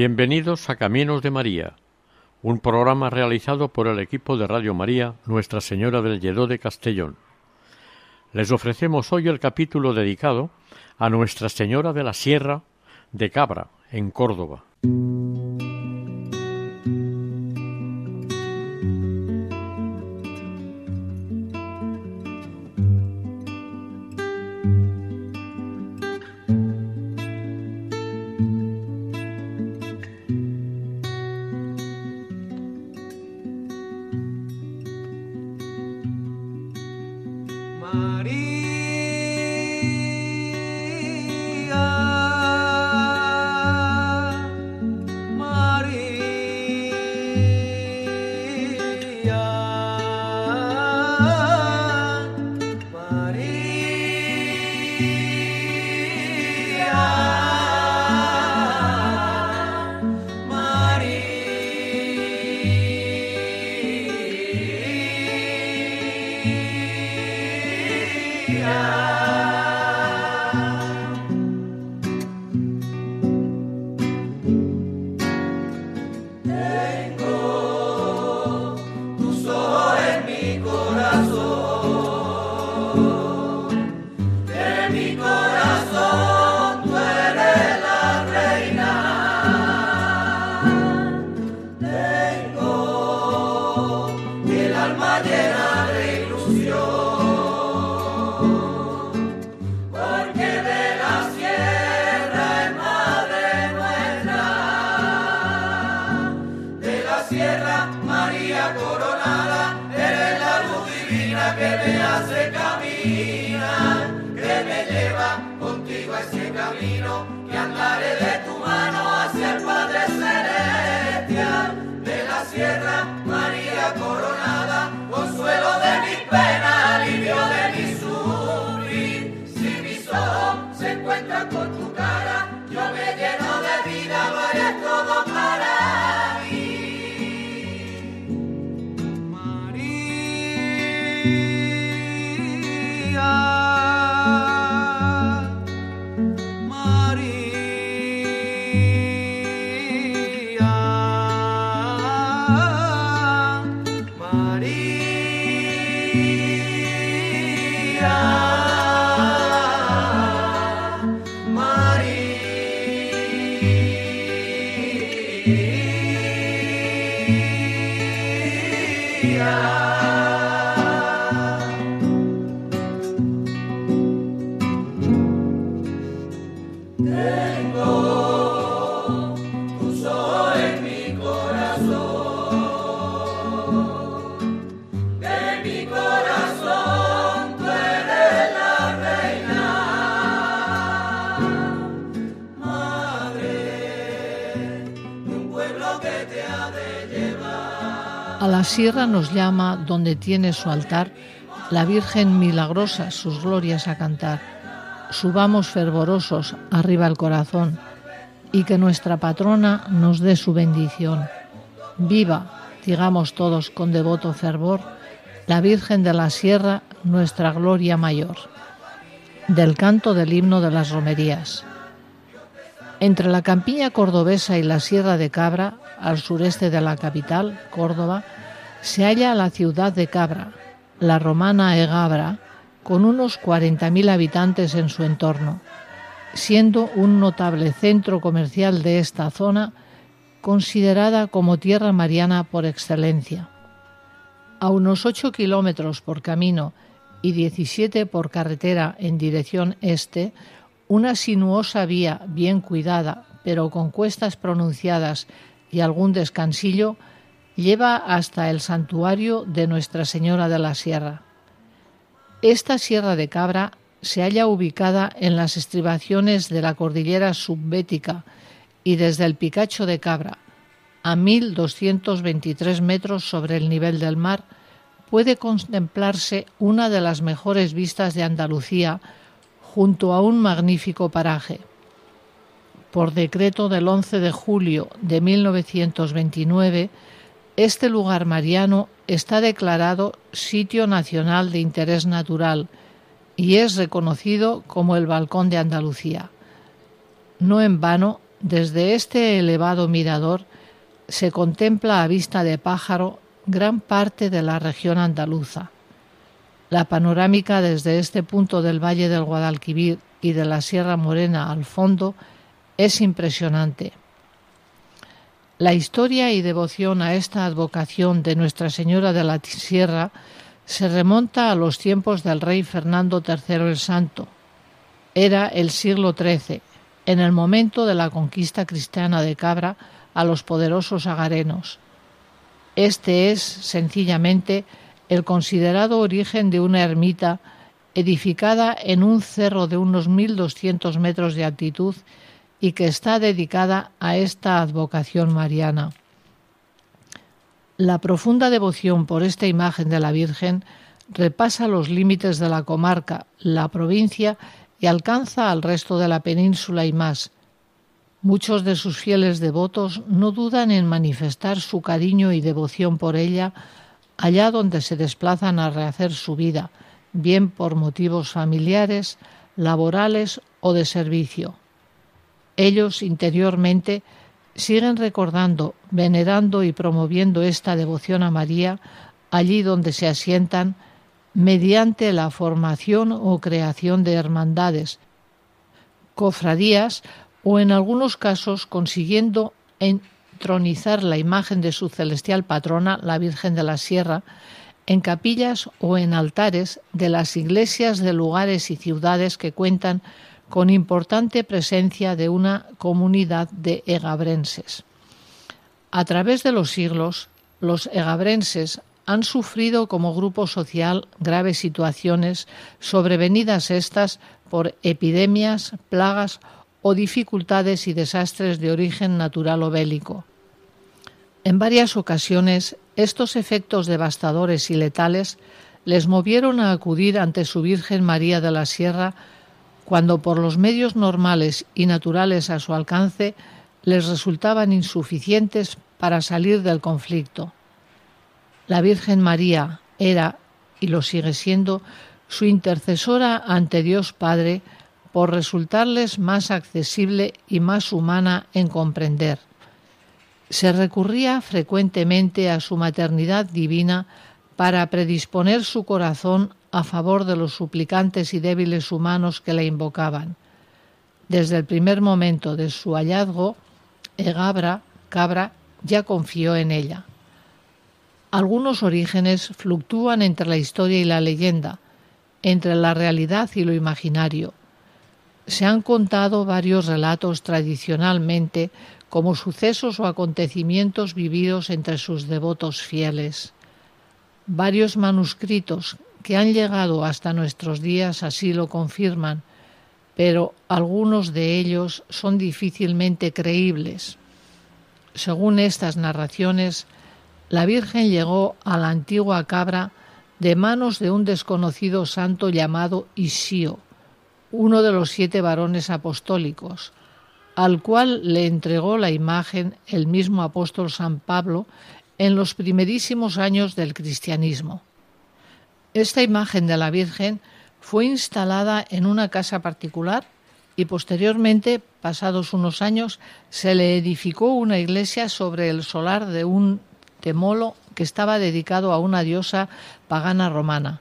Bienvenidos a Caminos de María, un programa realizado por el equipo de Radio María Nuestra Señora del Lledó de Castellón. Les ofrecemos hoy el capítulo dedicado a Nuestra Señora de la Sierra de Cabra, en Córdoba. María. La sierra nos llama, donde tiene su altar, la Virgen milagrosa sus glorias a cantar. Subamos fervorosos arriba el corazón y que nuestra patrona nos dé su bendición. Viva, digamos todos con devoto fervor, la Virgen de la Sierra, nuestra gloria mayor. Del canto del himno de las romerías. Entre la campiña cordobesa y la Sierra de Cabra, al sureste de la capital, Córdoba, se halla la ciudad de Cabra, la romana Egabra, con unos 40.000 habitantes en su entorno, siendo un notable centro comercial de esta zona, considerada como tierra mariana por excelencia. A unos 8 kilómetros por camino y 17 por carretera en dirección este, una sinuosa vía bien cuidada, pero con cuestas pronunciadas y algún descansillo, lleva hasta el santuario de Nuestra Señora de la Sierra. Esta Sierra de Cabra se halla ubicada en las estribaciones de la cordillera subbética y desde el Picacho de Cabra, a 1.223 metros sobre el nivel del mar, puede contemplarse una de las mejores vistas de Andalucía junto a un magnífico paraje. Por decreto del 11 de julio de 1929, este lugar mariano está declarado Sitio Nacional de Interés Natural y es reconocido como el Balcón de Andalucía. No en vano, desde este elevado mirador se contempla a vista de pájaro gran parte de la región andaluza. La panorámica desde este punto del Valle del Guadalquivir y de la Sierra Morena al fondo es impresionante. La historia y devoción a esta advocación de Nuestra Señora de la Sierra se remonta a los tiempos del rey Fernando III el Santo. Era el siglo XIII, en el momento de la conquista cristiana de Cabra a los poderosos agarenos. Este es, sencillamente, el considerado origen de una ermita edificada en un cerro de unos 1.200 metros de altitud y que está dedicada a esta advocación mariana. La profunda devoción por esta imagen de la Virgen repasa los límites de la comarca, la provincia y alcanza al resto de la península y más. Muchos de sus fieles devotos no dudan en manifestar su cariño y devoción por ella allá donde se desplazan a rehacer su vida, bien por motivos familiares, laborales o de servicio. Ellos interiormente siguen recordando, venerando y promoviendo esta devoción a María allí donde se asientan mediante la formación o creación de hermandades, cofradías o en algunos casos consiguiendo entronizar la imagen de su celestial patrona, la Virgen de la Sierra, en capillas o en altares de las iglesias de lugares y ciudades que cuentan con importante presencia de una comunidad de egabrenses. A través de los siglos, los egabrenses han sufrido como grupo social graves situaciones, sobrevenidas estas por epidemias, plagas o dificultades y desastres de origen natural o bélico. En varias ocasiones, estos efectos devastadores y letales les movieron a acudir ante su Virgen María de la Sierra cuando por los medios normales y naturales a su alcance les resultaban insuficientes para salir del conflicto. La Virgen María era, y lo sigue siendo, su intercesora ante Dios Padre por resultarles más accesible y más humana en comprender. Se recurría frecuentemente a su maternidad divina para predisponer su corazón a favor de los suplicantes y débiles humanos que la invocaban. Desde el primer momento de su hallazgo, Egabra, Cabra, ya confió en ella. Algunos orígenes fluctúan entre la historia y la leyenda, entre la realidad y lo imaginario. Se han contado varios relatos tradicionalmente como sucesos o acontecimientos vividos entre sus devotos fieles. Varios manuscritos que han llegado hasta nuestros días así lo confirman, pero algunos de ellos son difícilmente creíbles. Según estas narraciones, la Virgen llegó a la antigua cabra de manos de un desconocido santo llamado Isío, uno de los siete varones apostólicos, al cual le entregó la imagen el mismo apóstol San Pablo en los primerísimos años del cristianismo. Esta imagen de la Virgen fue instalada en una casa particular y posteriormente, pasados unos años, se le edificó una iglesia sobre el solar de un temolo que estaba dedicado a una diosa pagana romana.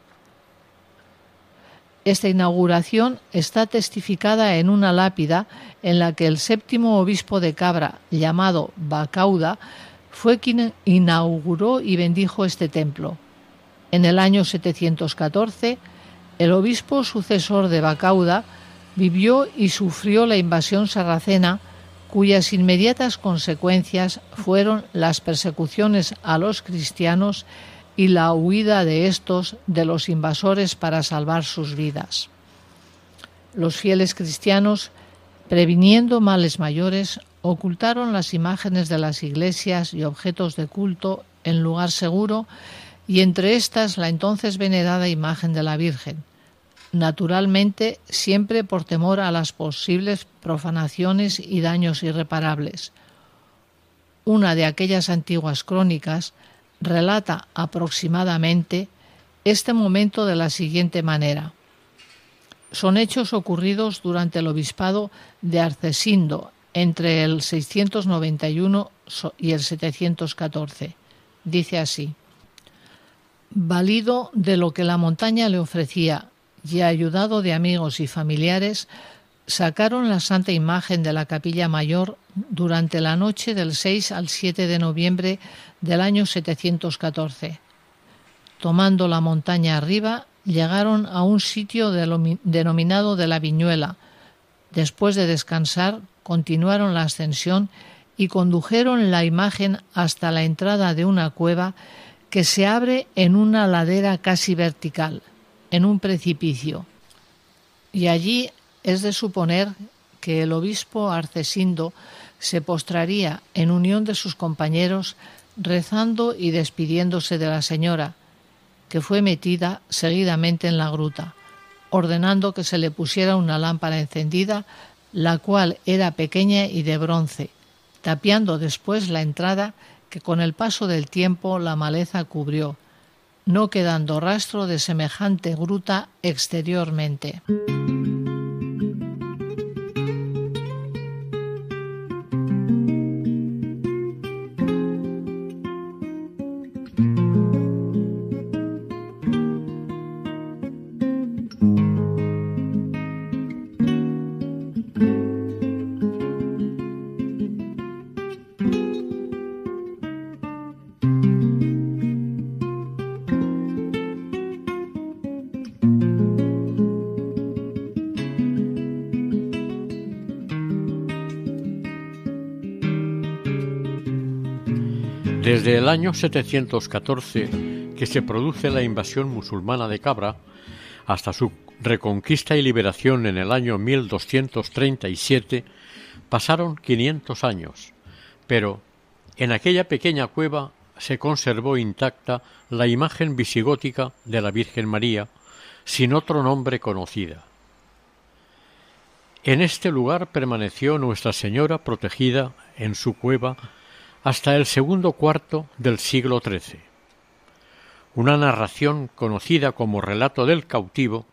Esta inauguración está testificada en una lápida en la que el séptimo obispo de Cabra, llamado Bacauda, fue quien inauguró y bendijo este templo. En el año 714, el obispo sucesor de Bacauda vivió y sufrió la invasión sarracena, cuyas inmediatas consecuencias fueron las persecuciones a los cristianos y la huida de estos de los invasores para salvar sus vidas. Los fieles cristianos, previniendo males mayores, ocultaron las imágenes de las iglesias y objetos de culto en lugar seguro y entre estas la entonces venerada imagen de la Virgen, naturalmente siempre por temor a las posibles profanaciones y daños irreparables. Una de aquellas antiguas crónicas relata aproximadamente este momento de la siguiente manera. Son hechos ocurridos durante el obispado de Arcesindo entre el 691 y el 714. Dice así. Valido de lo que la montaña le ofrecía y ayudado de amigos y familiares, sacaron la santa imagen de la capilla mayor durante la noche del 6 al 7 de noviembre del año 714. Tomando la montaña arriba, llegaron a un sitio denominado de la Viñuela. Después de descansar, continuaron la ascensión y condujeron la imagen hasta la entrada de una cueva que se abre en una ladera casi vertical, en un precipicio. Y allí es de suponer que el obispo Arcesindo se postraría en unión de sus compañeros rezando y despidiéndose de la señora, que fue metida seguidamente en la gruta, ordenando que se le pusiera una lámpara encendida, la cual era pequeña y de bronce, tapiando después la entrada que con el paso del tiempo la maleza cubrió, no quedando rastro de semejante gruta exteriormente. Desde el año 714, que se produce la invasión musulmana de Cabra, hasta su reconquista y liberación en el año 1237, pasaron 500 años, pero en aquella pequeña cueva se conservó intacta la imagen visigótica de la Virgen María, sin otro nombre conocida. En este lugar permaneció Nuestra Señora protegida en su cueva hasta el segundo cuarto del siglo XIII. Una narración conocida como relato del cautivo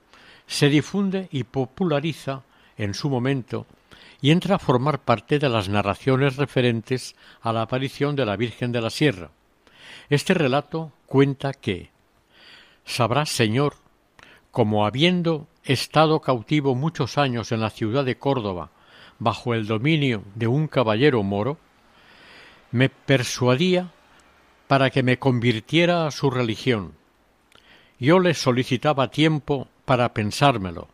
se difunde y populariza en su momento y entra a formar parte de las narraciones referentes a la aparición de la Virgen de la Sierra. Este relato cuenta que Sabrás, Señor, como habiendo estado cautivo muchos años en la ciudad de Córdoba bajo el dominio de un caballero moro, me persuadía para que me convirtiera a su religión. Yo le solicitaba tiempo para pensármelo,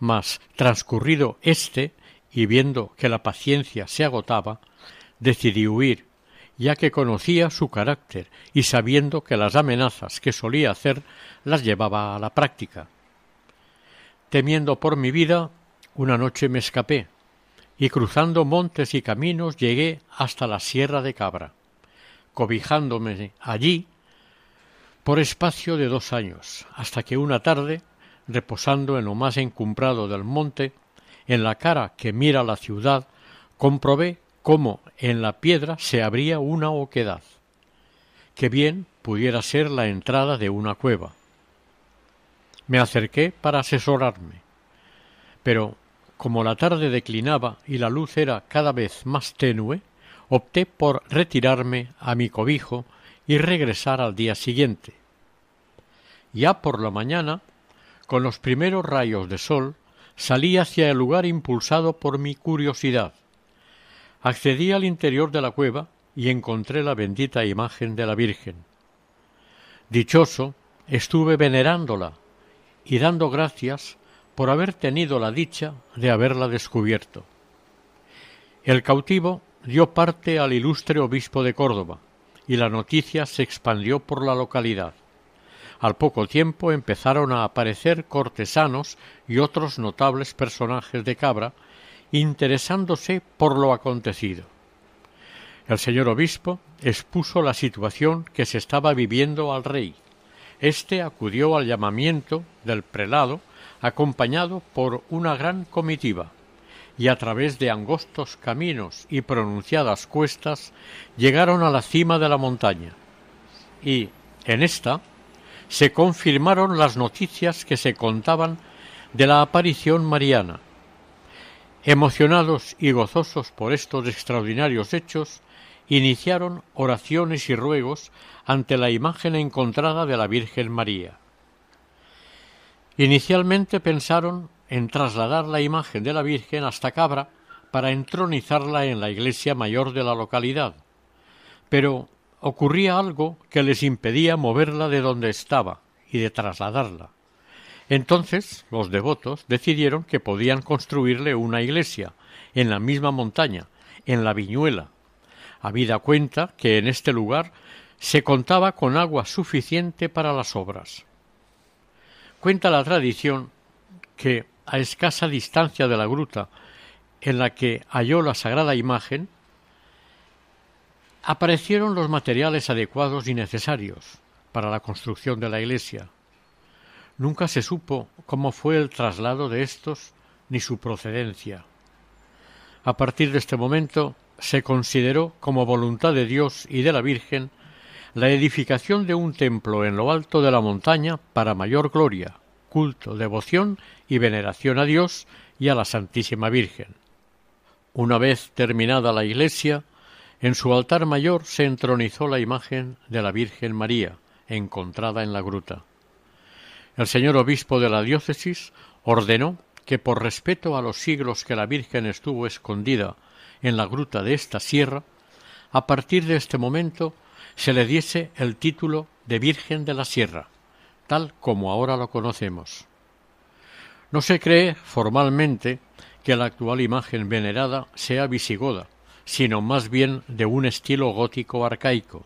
mas transcurrido éste, y viendo que la paciencia se agotaba, decidí huir, ya que conocía su carácter y sabiendo que las amenazas que solía hacer las llevaba a la práctica. Temiendo por mi vida, una noche me escapé, y cruzando montes y caminos llegué hasta la Sierra de Cabra, cobijándome allí por espacio de dos años, hasta que una tarde, reposando en lo más encumbrado del monte, en la cara que mira la ciudad, comprobé cómo en la piedra se abría una oquedad, que bien pudiera ser la entrada de una cueva. Me acerqué para asesorarme, pero como la tarde declinaba y la luz era cada vez más tenue, opté por retirarme a mi cobijo y regresar al día siguiente. Ya por la mañana, con los primeros rayos de sol, salí hacia el lugar impulsado por mi curiosidad. Accedí al interior de la cueva y encontré la bendita imagen de la Virgen. Dichoso, estuve venerándola y dando gracias por haber tenido la dicha de haberla descubierto. El cautivo dio parte al ilustre obispo de Córdoba, y la noticia se expandió por la localidad. Al poco tiempo empezaron a aparecer cortesanos y otros notables personajes de Cabra, interesándose por lo acontecido. El señor obispo expuso la situación que se estaba viviendo al rey. Este acudió al llamamiento del prelado, acompañado por una gran comitiva, y a través de angostos caminos y pronunciadas cuestas llegaron a la cima de la montaña. Y, en esta, se confirmaron las noticias que se contaban de la aparición mariana. Emocionados y gozosos por estos extraordinarios hechos, iniciaron oraciones y ruegos ante la imagen encontrada de la Virgen María. Inicialmente pensaron en trasladar la imagen de la Virgen hasta Cabra para entronizarla en la iglesia mayor de la localidad, pero ocurría algo que les impedía moverla de donde estaba y de trasladarla. Entonces los devotos decidieron que podían construirle una iglesia en la misma montaña, en la Viñuela, habida cuenta que en este lugar se contaba con agua suficiente para las obras. Cuenta la tradición que a escasa distancia de la gruta en la que halló la sagrada imagen, aparecieron los materiales adecuados y necesarios para la construcción de la iglesia. Nunca se supo cómo fue el traslado de estos ni su procedencia. A partir de este momento se consideró como voluntad de Dios y de la Virgen la edificación de un templo en lo alto de la montaña para mayor gloria, culto, devoción y veneración a Dios y a la Santísima Virgen. Una vez terminada la iglesia, en su altar mayor se entronizó la imagen de la Virgen María, encontrada en la gruta. El señor obispo de la diócesis ordenó que por respeto a los siglos que la Virgen estuvo escondida en la gruta de esta sierra, a partir de este momento se le diese el título de Virgen de la Sierra, tal como ahora lo conocemos. No se cree formalmente que la actual imagen venerada sea visigoda, sino más bien de un estilo gótico arcaico.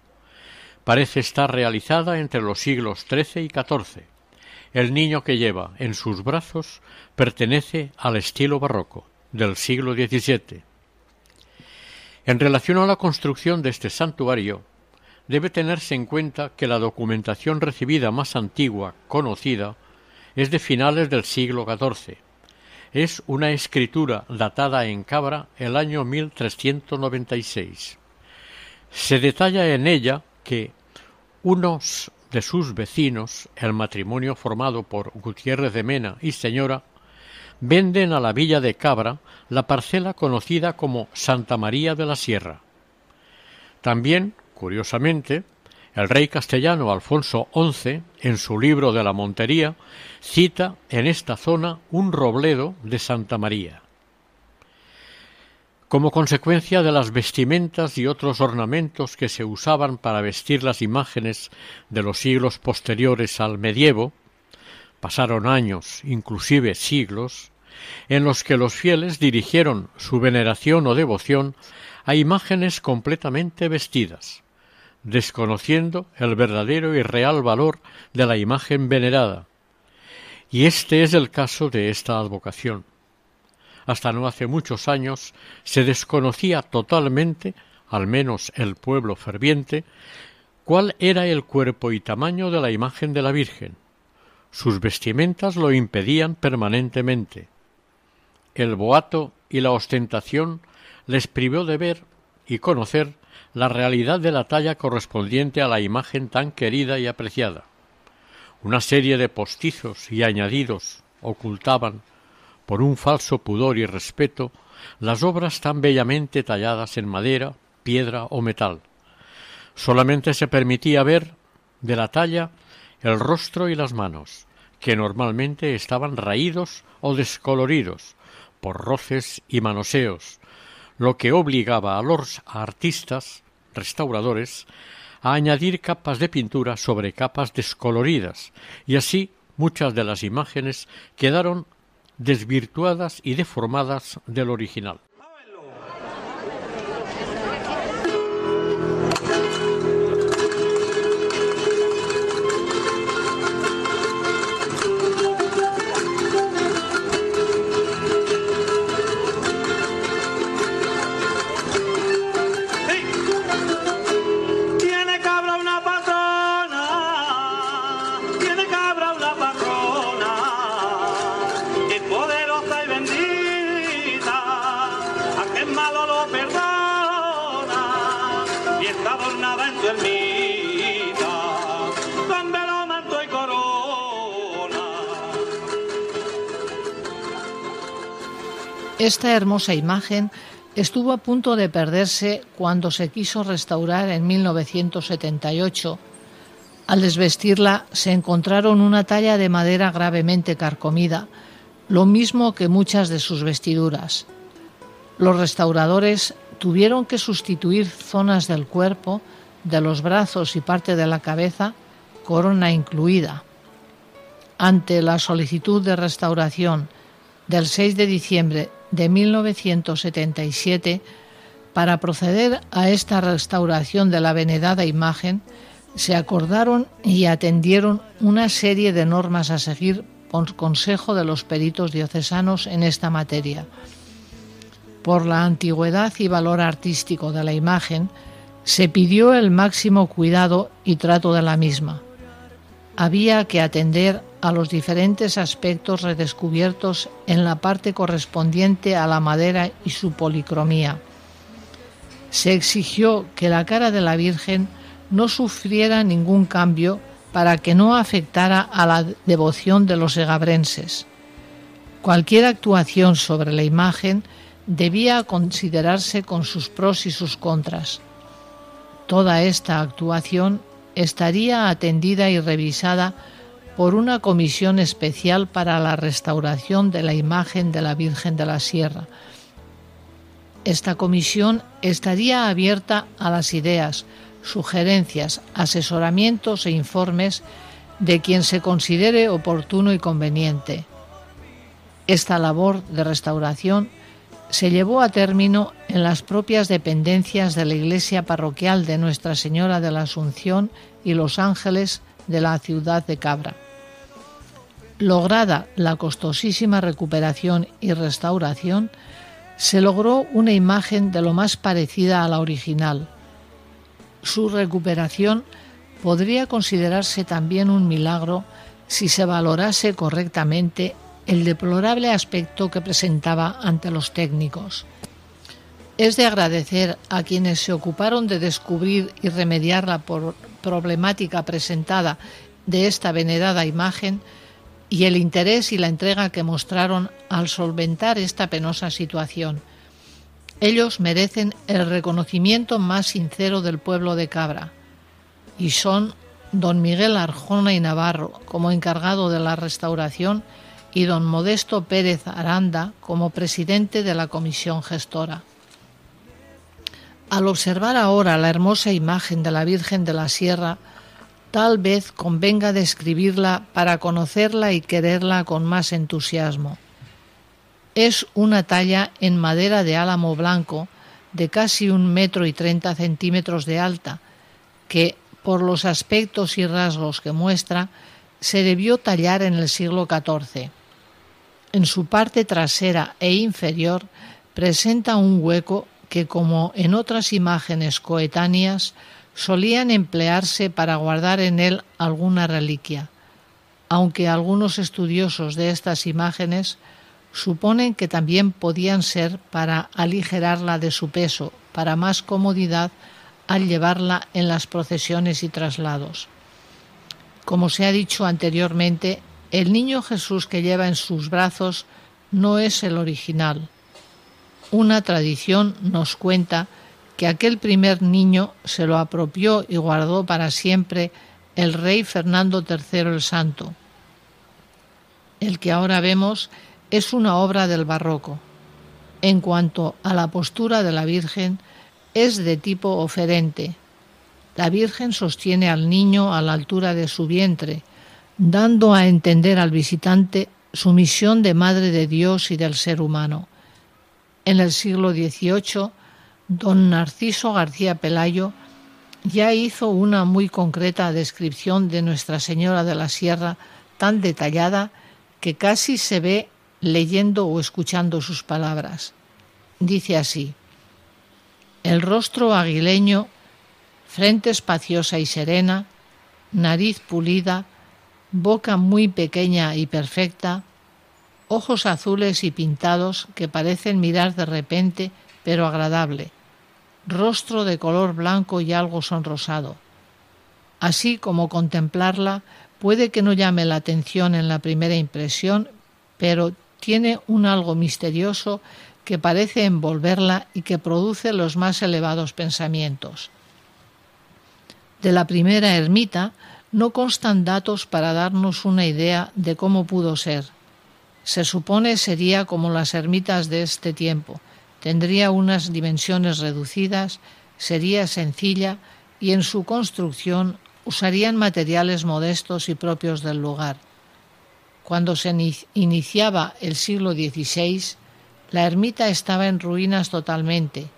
Parece estar realizada entre los siglos XIII y XIV. El niño que lleva en sus brazos pertenece al estilo barroco del siglo XVII. En relación a la construcción de este santuario, debe tenerse en cuenta que la documentación recibida más antigua conocida es de finales del siglo XIV es una escritura datada en Cabra el año 1396. Se detalla en ella que unos de sus vecinos, el matrimonio formado por Gutiérrez de Mena y señora, venden a la villa de Cabra la parcela conocida como Santa María de la Sierra. También, curiosamente, el rey castellano Alfonso XI, en su libro de la Montería, cita en esta zona un robledo de Santa María. Como consecuencia de las vestimentas y otros ornamentos que se usaban para vestir las imágenes de los siglos posteriores al medievo, pasaron años, inclusive siglos, en los que los fieles dirigieron su veneración o devoción a imágenes completamente vestidas desconociendo el verdadero y real valor de la imagen venerada. Y este es el caso de esta advocación. Hasta no hace muchos años se desconocía totalmente, al menos el pueblo ferviente, cuál era el cuerpo y tamaño de la imagen de la Virgen. Sus vestimentas lo impedían permanentemente. El boato y la ostentación les privó de ver y conocer la realidad de la talla correspondiente a la imagen tan querida y apreciada. Una serie de postizos y añadidos ocultaban, por un falso pudor y respeto, las obras tan bellamente talladas en madera, piedra o metal. Solamente se permitía ver de la talla el rostro y las manos, que normalmente estaban raídos o descoloridos por roces y manoseos, lo que obligaba a los artistas restauradores a añadir capas de pintura sobre capas descoloridas, y así muchas de las imágenes quedaron desvirtuadas y deformadas del original. Esta hermosa imagen estuvo a punto de perderse cuando se quiso restaurar en 1978. Al desvestirla se encontraron una talla de madera gravemente carcomida, lo mismo que muchas de sus vestiduras. Los restauradores tuvieron que sustituir zonas del cuerpo, de los brazos y parte de la cabeza, corona incluida. Ante la solicitud de restauración del 6 de diciembre de 1977, para proceder a esta restauración de la venerada imagen, se acordaron y atendieron una serie de normas a seguir por consejo de los peritos diocesanos en esta materia. Por la antigüedad y valor artístico de la imagen, se pidió el máximo cuidado y trato de la misma. Había que atender a los diferentes aspectos redescubiertos en la parte correspondiente a la madera y su policromía. Se exigió que la cara de la Virgen no sufriera ningún cambio para que no afectara a la devoción de los egabrenses. Cualquier actuación sobre la imagen debía considerarse con sus pros y sus contras. Toda esta actuación estaría atendida y revisada por una comisión especial para la restauración de la imagen de la Virgen de la Sierra. Esta comisión estaría abierta a las ideas, sugerencias, asesoramientos e informes de quien se considere oportuno y conveniente. Esta labor de restauración se llevó a término en las propias dependencias de la iglesia parroquial de Nuestra Señora de la Asunción y Los Ángeles de la ciudad de Cabra. Lograda la costosísima recuperación y restauración, se logró una imagen de lo más parecida a la original, su recuperación podría considerarse también un milagro si se valorase correctamente el deplorable aspecto que presentaba ante los técnicos. Es de agradecer a quienes se ocuparon de descubrir y remediar la problemática presentada de esta venerada imagen y el interés y la entrega que mostraron al solventar esta penosa situación ellos merecen el reconocimiento más sincero del pueblo de Cabra y son don Miguel Arjona y Navarro como encargado de la restauración y don Modesto Pérez Aranda como presidente de la comisión gestora. Al observar ahora la hermosa imagen de la Virgen de la Sierra, tal vez convenga describirla para conocerla y quererla con más entusiasmo. Es una talla en madera de álamo blanco de casi un metro y treinta centímetros de alta, que, por los aspectos y rasgos que muestra, se debió tallar en el siglo XIV. En su parte trasera e inferior presenta un hueco que, como en otras imágenes coetáneas, solían emplearse para guardar en él alguna reliquia, aunque algunos estudiosos de estas imágenes suponen que también podían ser para aligerarla de su peso, para más comodidad al llevarla en las procesiones y traslados. Como se ha dicho anteriormente, el niño Jesús que lleva en sus brazos no es el original. Una tradición nos cuenta que aquel primer niño se lo apropió y guardó para siempre el rey Fernando III el Santo. El que ahora vemos es una obra del barroco. En cuanto a la postura de la Virgen, es de tipo oferente. La Virgen sostiene al niño a la altura de su vientre, dando a entender al visitante su misión de Madre de Dios y del ser humano. En el siglo XVIII, don Narciso García Pelayo ya hizo una muy concreta descripción de Nuestra Señora de la Sierra, tan detallada que casi se ve leyendo o escuchando sus palabras. Dice así, el rostro aguileño, frente espaciosa y serena, nariz pulida, boca muy pequeña y perfecta, ojos azules y pintados que parecen mirar de repente pero agradable, rostro de color blanco y algo sonrosado. Así como contemplarla puede que no llame la atención en la primera impresión, pero tiene un algo misterioso que parece envolverla y que produce los más elevados pensamientos. De la primera ermita no constan datos para darnos una idea de cómo pudo ser. Se supone sería como las ermitas de este tiempo, tendría unas dimensiones reducidas, sería sencilla y en su construcción usarían materiales modestos y propios del lugar. Cuando se iniciaba el siglo XVI, la ermita estaba en ruinas totalmente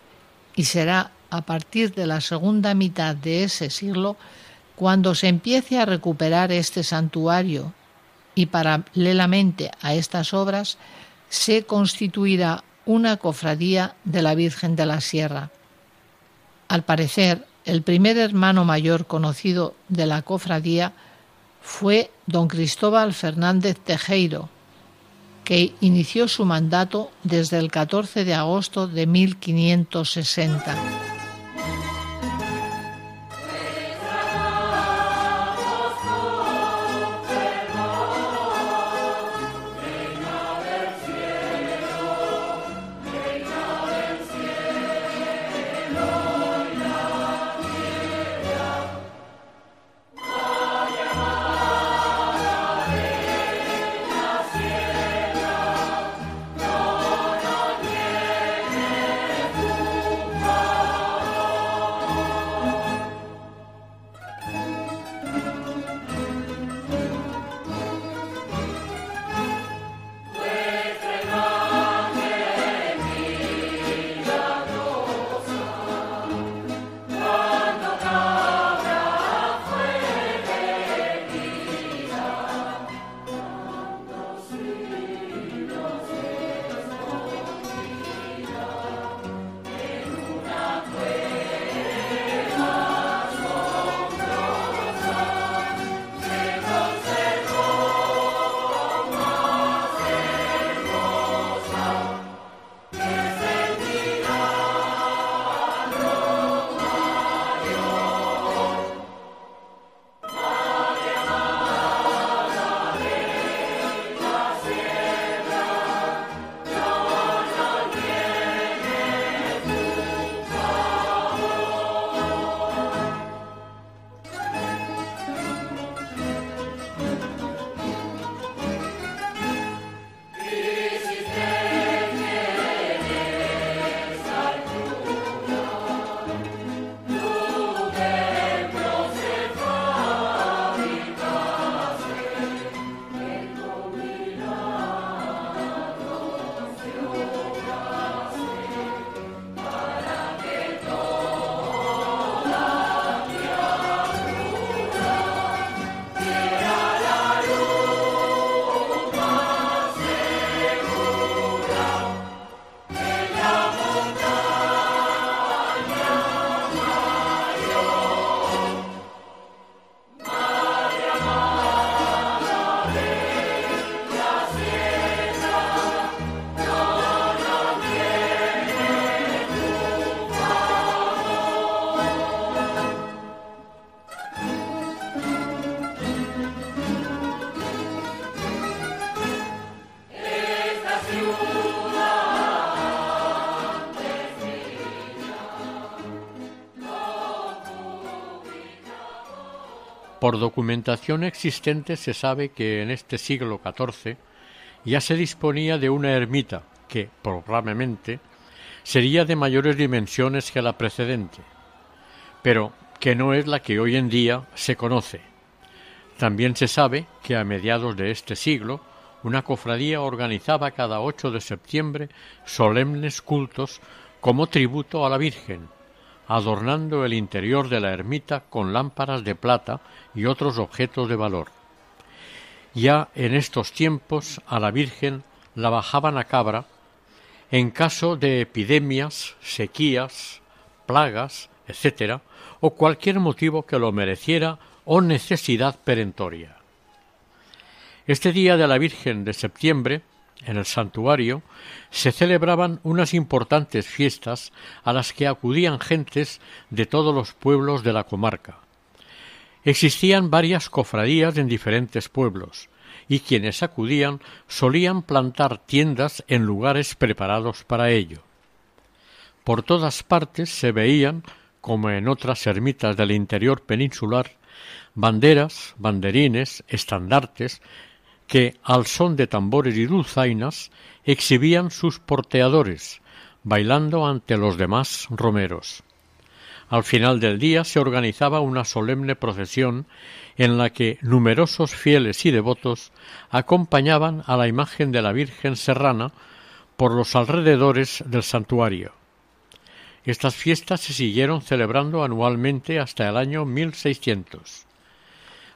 y será a partir de la segunda mitad de ese siglo cuando se empiece a recuperar este santuario y paralelamente a estas obras se constituirá una cofradía de la Virgen de la Sierra. Al parecer, el primer hermano mayor conocido de la cofradía fue don Cristóbal Fernández Tejeiro, que inició su mandato desde el 14 de agosto de 1560. Por documentación existente se sabe que en este siglo XIV ya se disponía de una ermita que, probablemente, sería de mayores dimensiones que la precedente, pero que no es la que hoy en día se conoce. También se sabe que a mediados de este siglo una cofradía organizaba cada 8 de septiembre solemnes cultos como tributo a la Virgen, adornando el interior de la ermita con lámparas de plata y otros objetos de valor. Ya en estos tiempos a la Virgen la bajaban a cabra en caso de epidemias, sequías, plagas, etc., o cualquier motivo que lo mereciera o necesidad perentoria. Este día de la Virgen de septiembre en el santuario se celebraban unas importantes fiestas a las que acudían gentes de todos los pueblos de la comarca. Existían varias cofradías en diferentes pueblos, y quienes acudían solían plantar tiendas en lugares preparados para ello. Por todas partes se veían, como en otras ermitas del interior peninsular, banderas, banderines, estandartes, que, al son de tambores y dulzainas, exhibían sus porteadores, bailando ante los demás romeros. Al final del día se organizaba una solemne procesión en la que numerosos fieles y devotos acompañaban a la imagen de la Virgen Serrana por los alrededores del santuario. Estas fiestas se siguieron celebrando anualmente hasta el año 1600.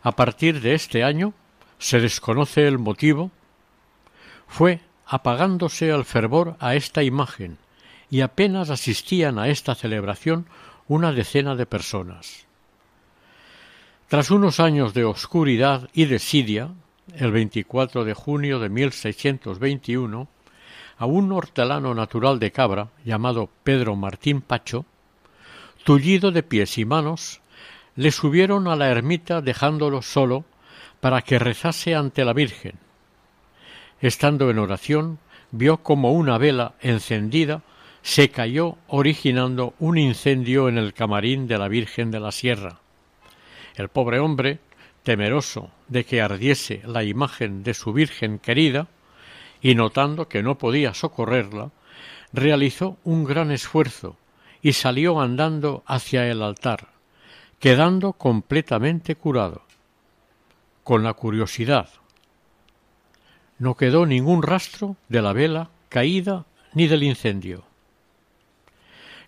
A partir de este año, se desconoce el motivo, fue apagándose el fervor a esta imagen y apenas asistían a esta celebración una decena de personas. Tras unos años de oscuridad y desidia, el 24 de junio de 1621, a un hortelano natural de Cabra, llamado Pedro Martín Pacho, tullido de pies y manos, le subieron a la ermita dejándolo solo para que rezase ante la Virgen. Estando en oración, vio como una vela encendida se cayó originando un incendio en el camarín de la Virgen de la Sierra. El pobre hombre, temeroso de que ardiese la imagen de su Virgen querida, y notando que no podía socorrerla, realizó un gran esfuerzo y salió andando hacia el altar, quedando completamente curado. Con la curiosidad. No quedó ningún rastro de la vela caída ni del incendio.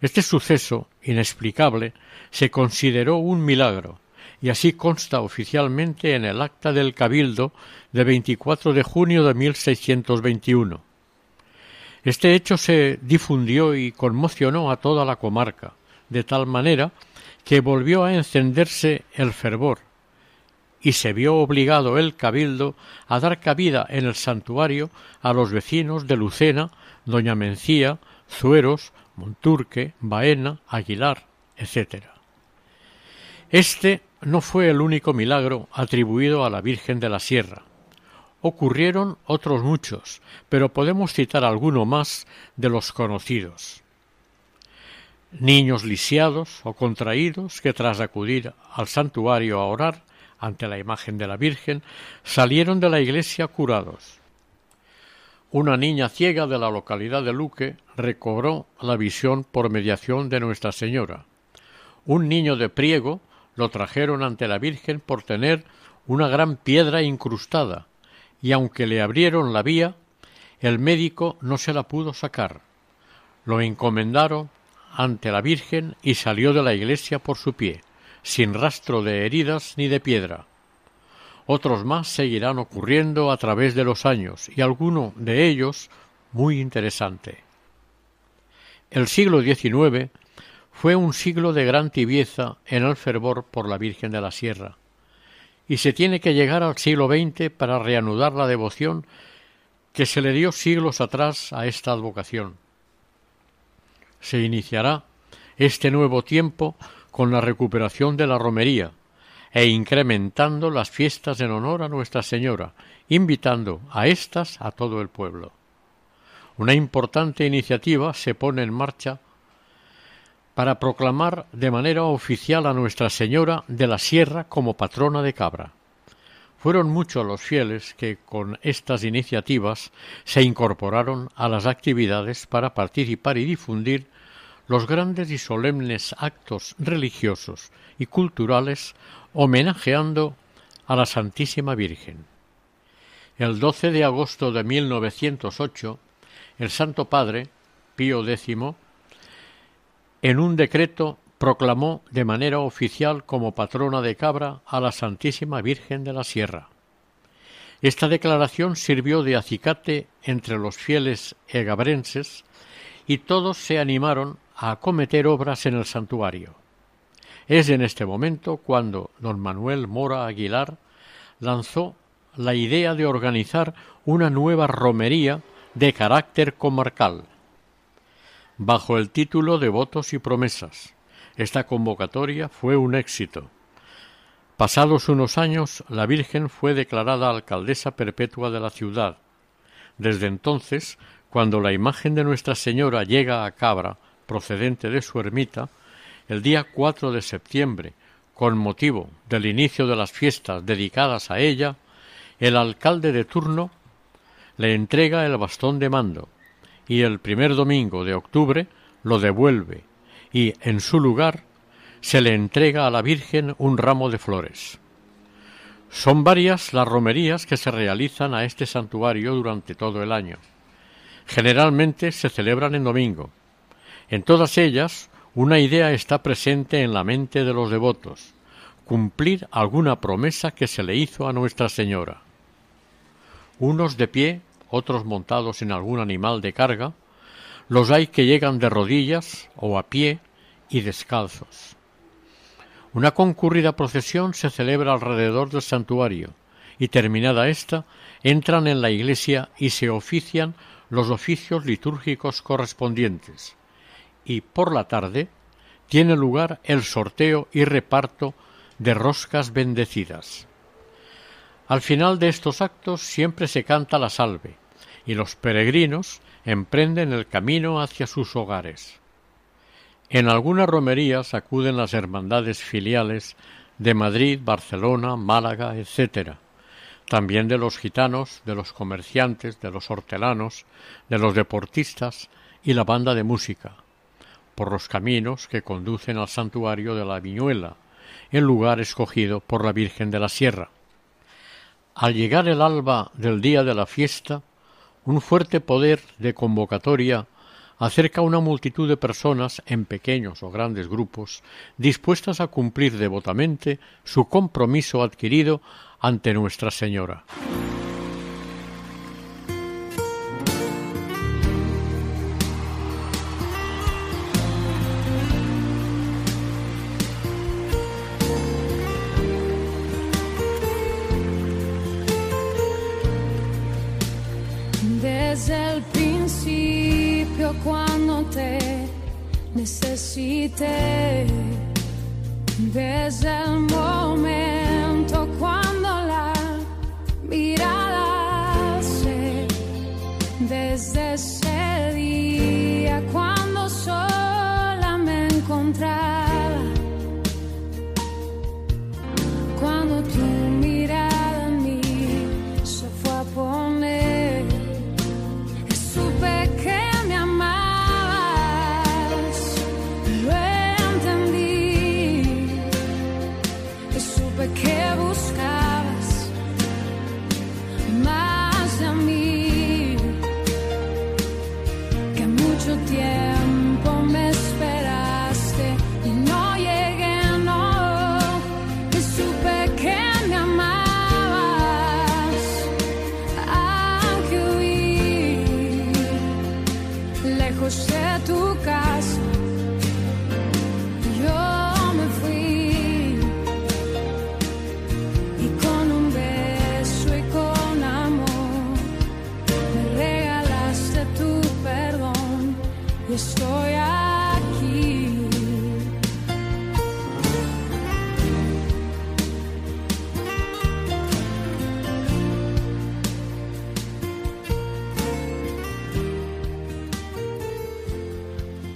Este suceso inexplicable se consideró un milagro y así consta oficialmente en el acta del Cabildo de 24 de junio de 1621. Este hecho se difundió y conmocionó a toda la comarca, de tal manera que volvió a encenderse el fervor, y se vio obligado el cabildo a dar cabida en el santuario a los vecinos de Lucena, Doña Mencía, Zueros, Monturque, Baena, Aguilar, etc. Este no fue el único milagro atribuido a la Virgen de la Sierra. Ocurrieron otros muchos, pero podemos citar alguno más de los conocidos. Niños lisiados o contraídos que tras acudir al santuario a orar ante la imagen de la Virgen salieron de la iglesia curados. Una niña ciega de la localidad de Luque recobró la visión por mediación de Nuestra Señora. Un niño de Priego lo trajeron ante la Virgen por tener una gran piedra incrustada, y aunque le abrieron la vía, el médico no se la pudo sacar. Lo encomendaron ante la Virgen y salió de la iglesia por su pie, sin rastro de heridas ni de piedra. Otros más seguirán ocurriendo a través de los años y alguno de ellos muy interesante. El siglo XIX fue un siglo de gran tibieza en el fervor por la Virgen de la Sierra, y se tiene que llegar al siglo XX para reanudar la devoción que se le dio siglos atrás a esta advocación. Se iniciará este nuevo tiempo con la recuperación de la romería, e incrementando las fiestas en honor a Nuestra Señora, invitando a éstas a todo el pueblo. Una importante iniciativa se pone en marcha para proclamar de manera oficial a Nuestra Señora de la Sierra como patrona de Cabra. Fueron muchos los fieles que con estas iniciativas se incorporaron a las actividades para participar y difundir los grandes y solemnes actos religiosos y culturales homenajeando a la Santísima Virgen. El 12 de agosto de 1908, el Santo Padre, Pío X, en un decreto proclamó de manera oficial como patrona de Cabra a la Santísima Virgen de la Sierra. Esta declaración sirvió de acicate entre los fieles egabrenses y todos se animaron a acometer obras en el santuario. Es en este momento cuando don Manuel Mora Aguilar lanzó la idea de organizar una nueva romería de carácter comarcal, bajo el título de Votos y Promesas. Esta convocatoria fue un éxito. Pasados unos años, la Virgen fue declarada alcaldesa perpetua de la ciudad. Desde entonces, cuando la imagen de Nuestra Señora llega a Cabra, procedente de su ermita, el día 4 de septiembre, con motivo del inicio de las fiestas dedicadas a ella, el alcalde de turno le entrega el bastón de mando y el primer domingo de octubre lo devuelve y en su lugar se le entrega a la Virgen un ramo de flores. Son varias las romerías que se realizan a este santuario durante todo el año. Generalmente se celebran en domingo. En todas ellas una idea está presente en la mente de los devotos, cumplir alguna promesa que se le hizo a Nuestra Señora. Unos de pie, otros montados en algún animal de carga, los hay que llegan de rodillas o a pie y descalzos. Una concurrida procesión se celebra alrededor del santuario y terminada ésta entran en la iglesia y se ofician los oficios litúrgicos correspondientes y por la tarde tiene lugar el sorteo y reparto de roscas bendecidas. Al final de estos actos siempre se canta la salve y los peregrinos emprenden el camino hacia sus hogares. En algunas romerías acuden las hermandades filiales de Madrid, Barcelona, Málaga, etc., también de los gitanos, de los comerciantes, de los hortelanos, de los deportistas y la banda de música, por los caminos que conducen al santuario de la Viñuela, el lugar escogido por la Virgen de la Sierra. Al llegar el alba del día de la fiesta, un fuerte poder de convocatoria acerca a una multitud de personas en pequeños o grandes grupos dispuestas a cumplir devotamente su compromiso adquirido ante Nuestra Señora. Necesité. Desde el momento cuando la mirada se desde ese día cuando sola me encontraba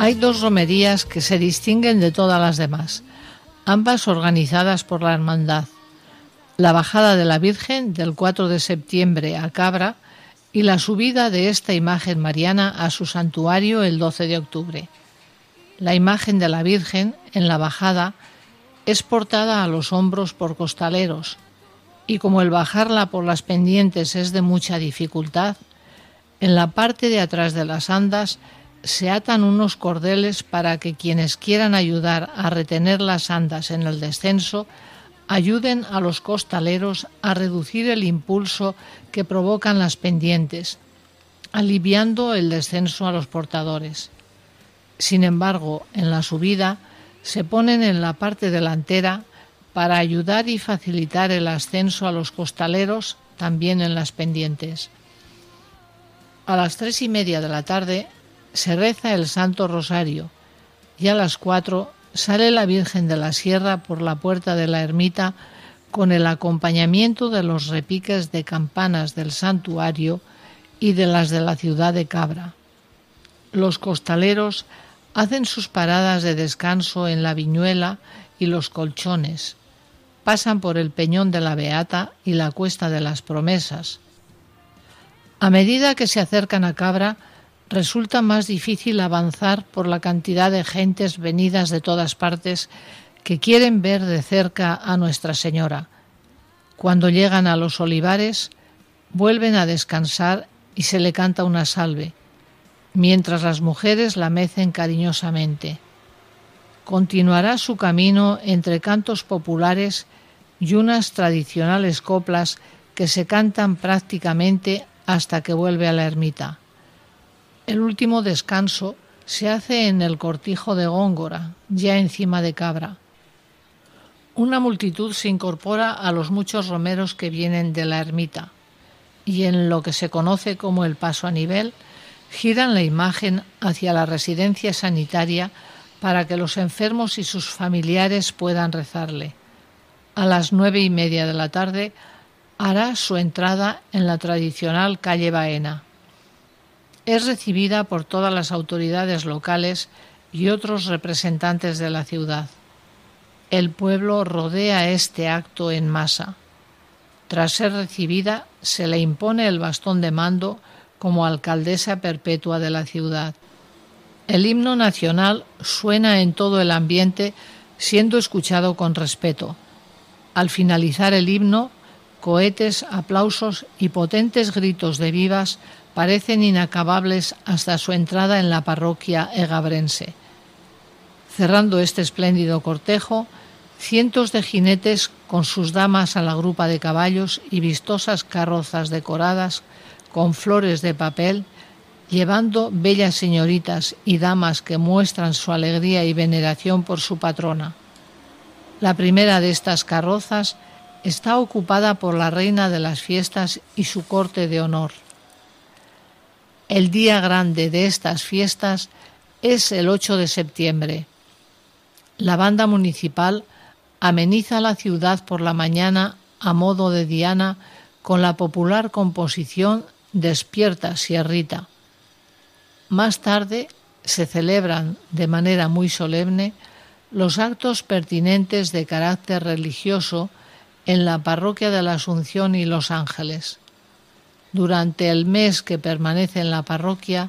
Hay dos romerías que se distinguen de todas las demás, ambas organizadas por la Hermandad. La bajada de la Virgen del 4 de septiembre a Cabra y la subida de esta imagen mariana a su santuario el 12 de octubre. La imagen de la Virgen en la bajada es portada a los hombros por costaleros y como el bajarla por las pendientes es de mucha dificultad, en la parte de atrás de las andas se atan unos cordeles para que quienes quieran ayudar a retener las andas en el descenso ayuden a los costaleros a reducir el impulso que provocan las pendientes, aliviando el descenso a los portadores. Sin embargo, en la subida se ponen en la parte delantera para ayudar y facilitar el ascenso a los costaleros también en las pendientes. A las tres y media de la tarde se reza el Santo Rosario y a las cuatro sale la Virgen de la Sierra por la puerta de la ermita con el acompañamiento de los repiques de campanas del santuario y de las de la ciudad de Cabra. Los costaleros hacen sus paradas de descanso en la Viñuela y los colchones, pasan por el Peñón de la Beata y la Cuesta de las Promesas. A medida que se acercan a Cabra, resulta más difícil avanzar por la cantidad de gentes venidas de todas partes que quieren ver de cerca a Nuestra Señora. Cuando llegan a los olivares, vuelven a descansar y se le canta una salve, mientras las mujeres la mecen cariñosamente. Continuará su camino entre cantos populares y unas tradicionales coplas que se cantan prácticamente hasta que vuelve a la ermita. El último descanso se hace en el cortijo de Góngora, ya encima de Cabra. Una multitud se incorpora a los muchos romeros que vienen de la ermita y en lo que se conoce como el paso a nivel, giran la imagen hacia la residencia sanitaria para que los enfermos y sus familiares puedan rezarle. A las nueve y media de la tarde hará su entrada en la tradicional calle Baena. Es recibida por todas las autoridades locales y otros representantes de la ciudad. El pueblo rodea este acto en masa. Tras ser recibida, se le impone el bastón de mando como alcaldesa perpetua de la ciudad. El himno nacional suena en todo el ambiente siendo escuchado con respeto. Al finalizar el himno, cohetes, aplausos y potentes gritos de vivas parecen inacabables hasta su entrada en la parroquia egabrense. Cerrando este espléndido cortejo, cientos de jinetes con sus damas a la grupa de caballos y vistosas carrozas decoradas con flores de papel, llevando bellas señoritas y damas que muestran su alegría y veneración por su patrona. La primera de estas carrozas está ocupada por la reina de las fiestas y su corte de honor. El día grande de estas fiestas es el 8 de septiembre. La banda municipal ameniza la ciudad por la mañana a modo de diana con la popular composición Despierta, Sierrita. Más tarde se celebran de manera muy solemne los actos pertinentes de carácter religioso en la parroquia de la Asunción y Los Ángeles. Durante el mes que permanece en la parroquia,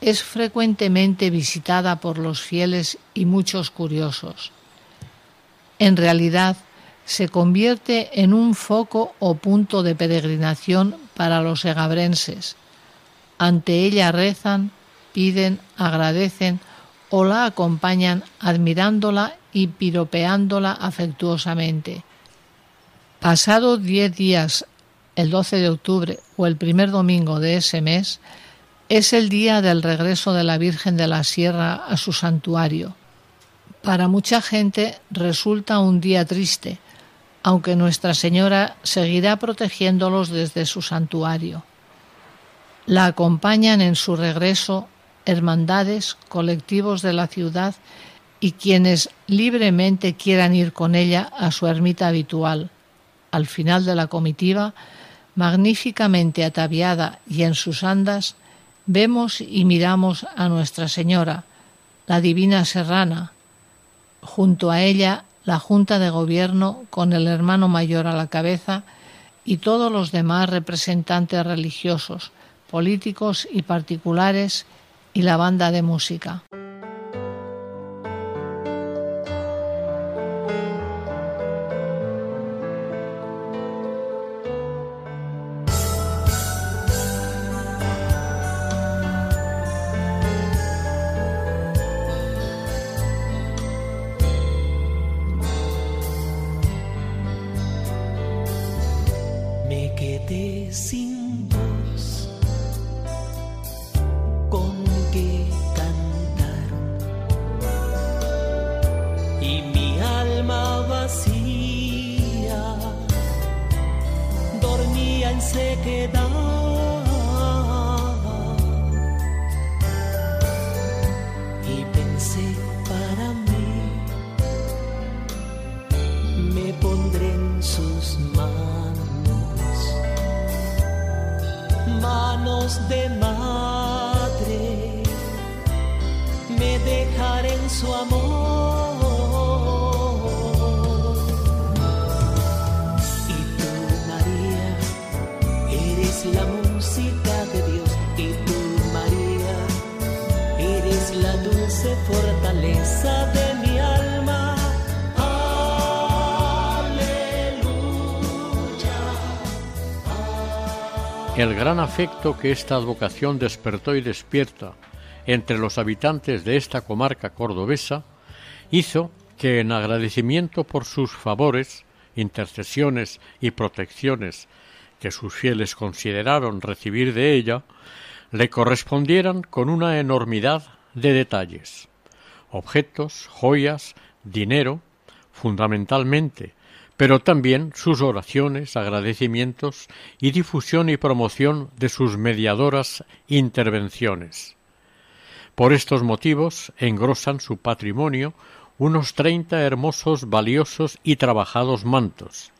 es frecuentemente visitada por los fieles y muchos curiosos. En realidad, se convierte en un foco o punto de peregrinación para los egabrenses. Ante ella rezan, piden, agradecen o la acompañan admirándola y piropeándola afectuosamente. Pasado diez días, el 12 de octubre o el primer domingo de ese mes, es el día del regreso de la Virgen de la Sierra a su santuario. Para mucha gente resulta un día triste, aunque Nuestra Señora seguirá protegiéndolos desde su santuario. La acompañan en su regreso hermandades, colectivos de la ciudad y quienes libremente quieran ir con ella a su ermita habitual. Al final de la comitiva, magníficamente ataviada y en sus andas, vemos y miramos a Nuestra Señora, la Divina Serrana. Junto a ella la Junta de Gobierno con el hermano mayor a la cabeza y todos los demás representantes religiosos, políticos y particulares y la banda de música. Gran afecto que esta advocación despertó y despierta entre los habitantes de esta comarca cordobesa hizo que en agradecimiento por sus favores, intercesiones y protecciones que sus fieles consideraron recibir de ella, le correspondieran con una enormidad de detalles, objetos, joyas, dinero, fundamentalmente pero también sus oraciones, agradecimientos y difusión y promoción de sus mediadoras intervenciones. Por estos motivos engrosan su patrimonio unos treinta hermosos, valiosos y trabajados mantos.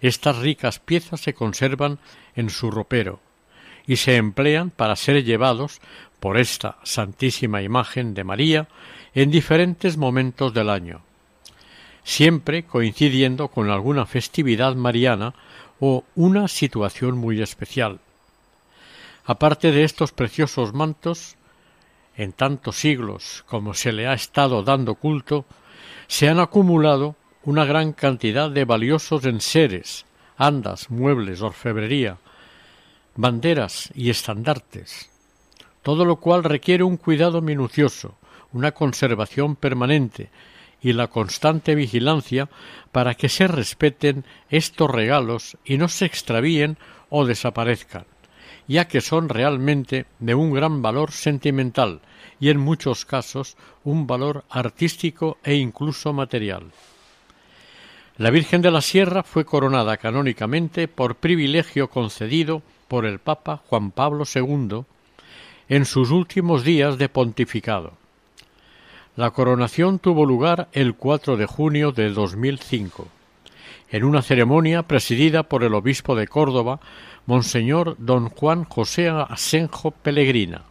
Estas ricas piezas se conservan en su ropero y se emplean para ser llevados por esta santísima imagen de María en diferentes momentos del año siempre coincidiendo con alguna festividad mariana o una situación muy especial. Aparte de estos preciosos mantos, en tantos siglos como se le ha estado dando culto, se han acumulado una gran cantidad de valiosos enseres, andas, muebles, orfebrería, banderas y estandartes, todo lo cual requiere un cuidado minucioso, una conservación permanente, y la constante vigilancia para que se respeten estos regalos y no se extravíen o desaparezcan, ya que son realmente de un gran valor sentimental y en muchos casos un valor artístico e incluso material. La Virgen de la Sierra fue coronada canónicamente por privilegio concedido por el Papa Juan Pablo II en sus últimos días de pontificado la coronación tuvo lugar el 4 de junio de 2005, en una ceremonia presidida por el obispo de Córdoba, Monseñor don Juan José Asenjo Pellegrina.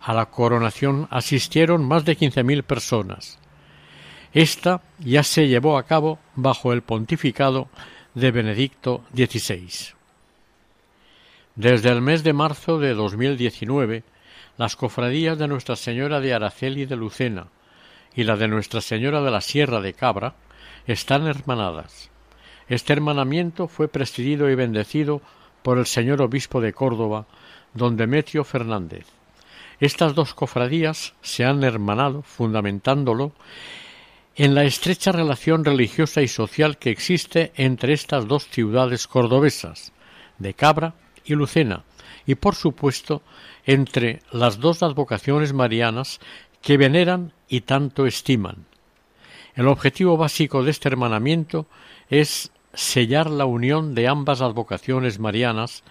A la coronación asistieron más de quince mil personas. Esta ya se llevó a cabo bajo el pontificado de Benedicto XVI. Desde el mes de marzo de 2019 las cofradías de Nuestra Señora de Araceli de Lucena y la de Nuestra Señora de la Sierra de Cabra están hermanadas. Este hermanamiento fue presidido y bendecido por el señor obispo de Córdoba, don Demetrio Fernández. Estas dos cofradías se han hermanado fundamentándolo en la estrecha relación religiosa y social que existe entre estas dos ciudades cordobesas, de Cabra y Lucena, y por supuesto entre las dos advocaciones marianas que veneran y tanto estiman. El objetivo básico de este hermanamiento es sellar la unión de ambas advocaciones marianas,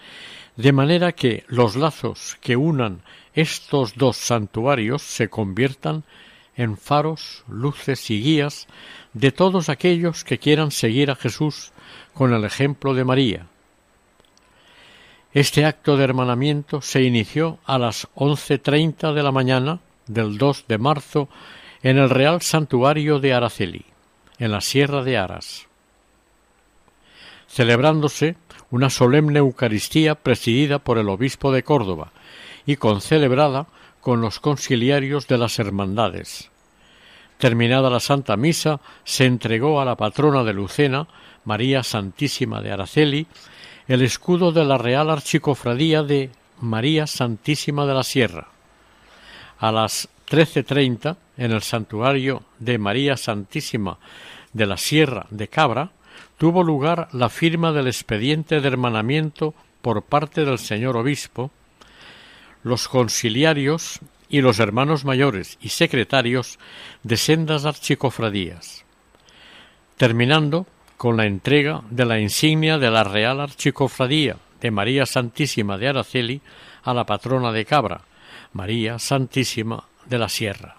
de manera que los lazos que unan estos dos santuarios se conviertan en faros, luces y guías de todos aquellos que quieran seguir a Jesús con el ejemplo de María, este acto de hermanamiento se inició a las once treinta de la mañana del 2 de marzo en el Real Santuario de Araceli, en la Sierra de Aras, celebrándose una solemne Eucaristía presidida por el obispo de Córdoba y concelebrada con los conciliarios de las hermandades. Terminada la Santa Misa, se entregó a la patrona de Lucena, María Santísima de Araceli, el escudo de la Real Archicofradía de María Santísima de la Sierra. A las trece treinta, en el santuario de María Santísima de la Sierra de Cabra, tuvo lugar la firma del expediente de hermanamiento por parte del señor obispo, los conciliarios y los hermanos mayores y secretarios de sendas archicofradías. Terminando con la entrega de la insignia de la Real Archicofradía de María Santísima de Araceli a la patrona de Cabra, María Santísima de la Sierra.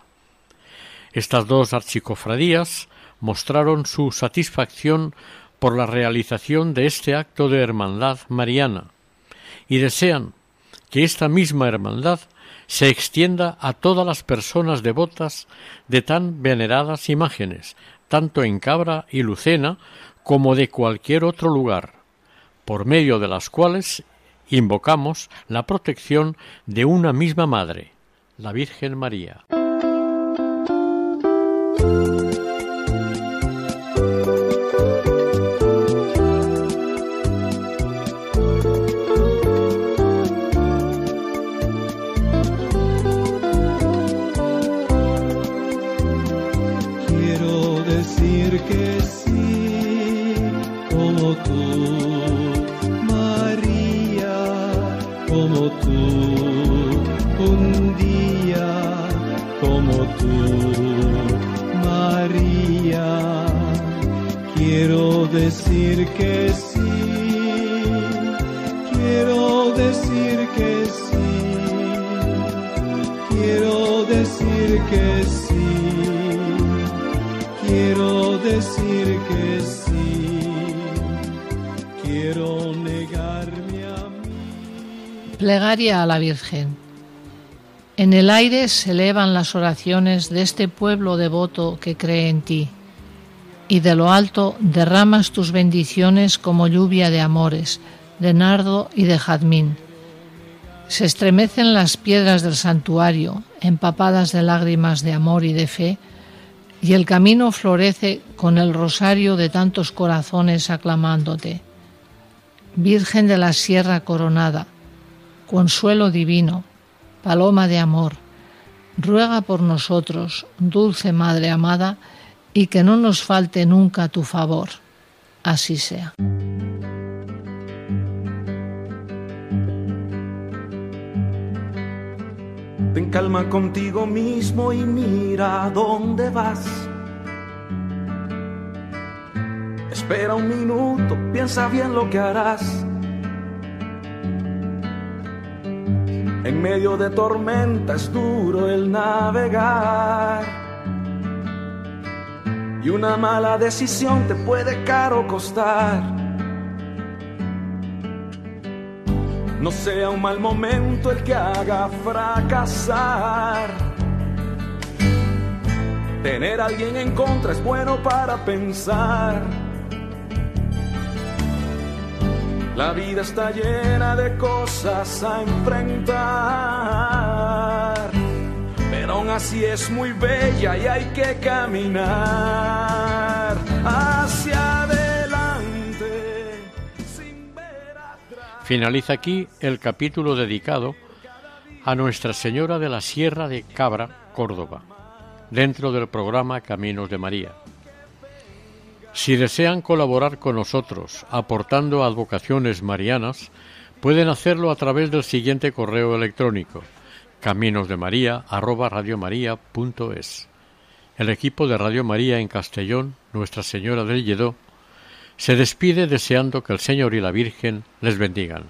Estas dos archicofradías mostraron su satisfacción por la realización de este acto de hermandad mariana y desean que esta misma hermandad se extienda a todas las personas devotas de tan veneradas imágenes, tanto en Cabra y Lucena como de cualquier otro lugar, por medio de las cuales invocamos la protección de una misma Madre, la Virgen María. Decir que sí, quiero decir que sí, quiero decir que sí, quiero decir que sí, Plegaria a la Virgen. En el aire se elevan las oraciones de este pueblo devoto que cree en ti y de lo alto derramas tus bendiciones como lluvia de amores, de nardo y de jazmín. Se estremecen las piedras del santuario, empapadas de lágrimas de amor y de fe, y el camino florece con el rosario de tantos corazones aclamándote. Virgen de la Sierra coronada, consuelo divino, paloma de amor, ruega por nosotros, dulce Madre amada, y que no nos falte nunca tu favor. Así sea. Ten calma contigo mismo y mira dónde vas. Espera un minuto, piensa bien lo que harás. En medio de tormenta es duro el navegar y una mala decisión te puede caro costar. No sea un mal momento el que haga fracasar. Tener a alguien en contra es bueno para pensar. La vida está llena de cosas a enfrentar pero aún así es muy bella y hay que caminar hacia adelante sin ver atrás. Finaliza aquí el capítulo dedicado a Nuestra Señora de la Sierra de Cabra, Córdoba, dentro del programa Caminos de María. Si desean colaborar con nosotros aportando advocaciones marianas, pueden hacerlo a través del siguiente correo electrónico Caminos de María arroba radiomaria.es. El equipo de Radio María en Castellón, Nuestra Señora del Lledó, se despide deseando que el Señor y la Virgen les bendigan.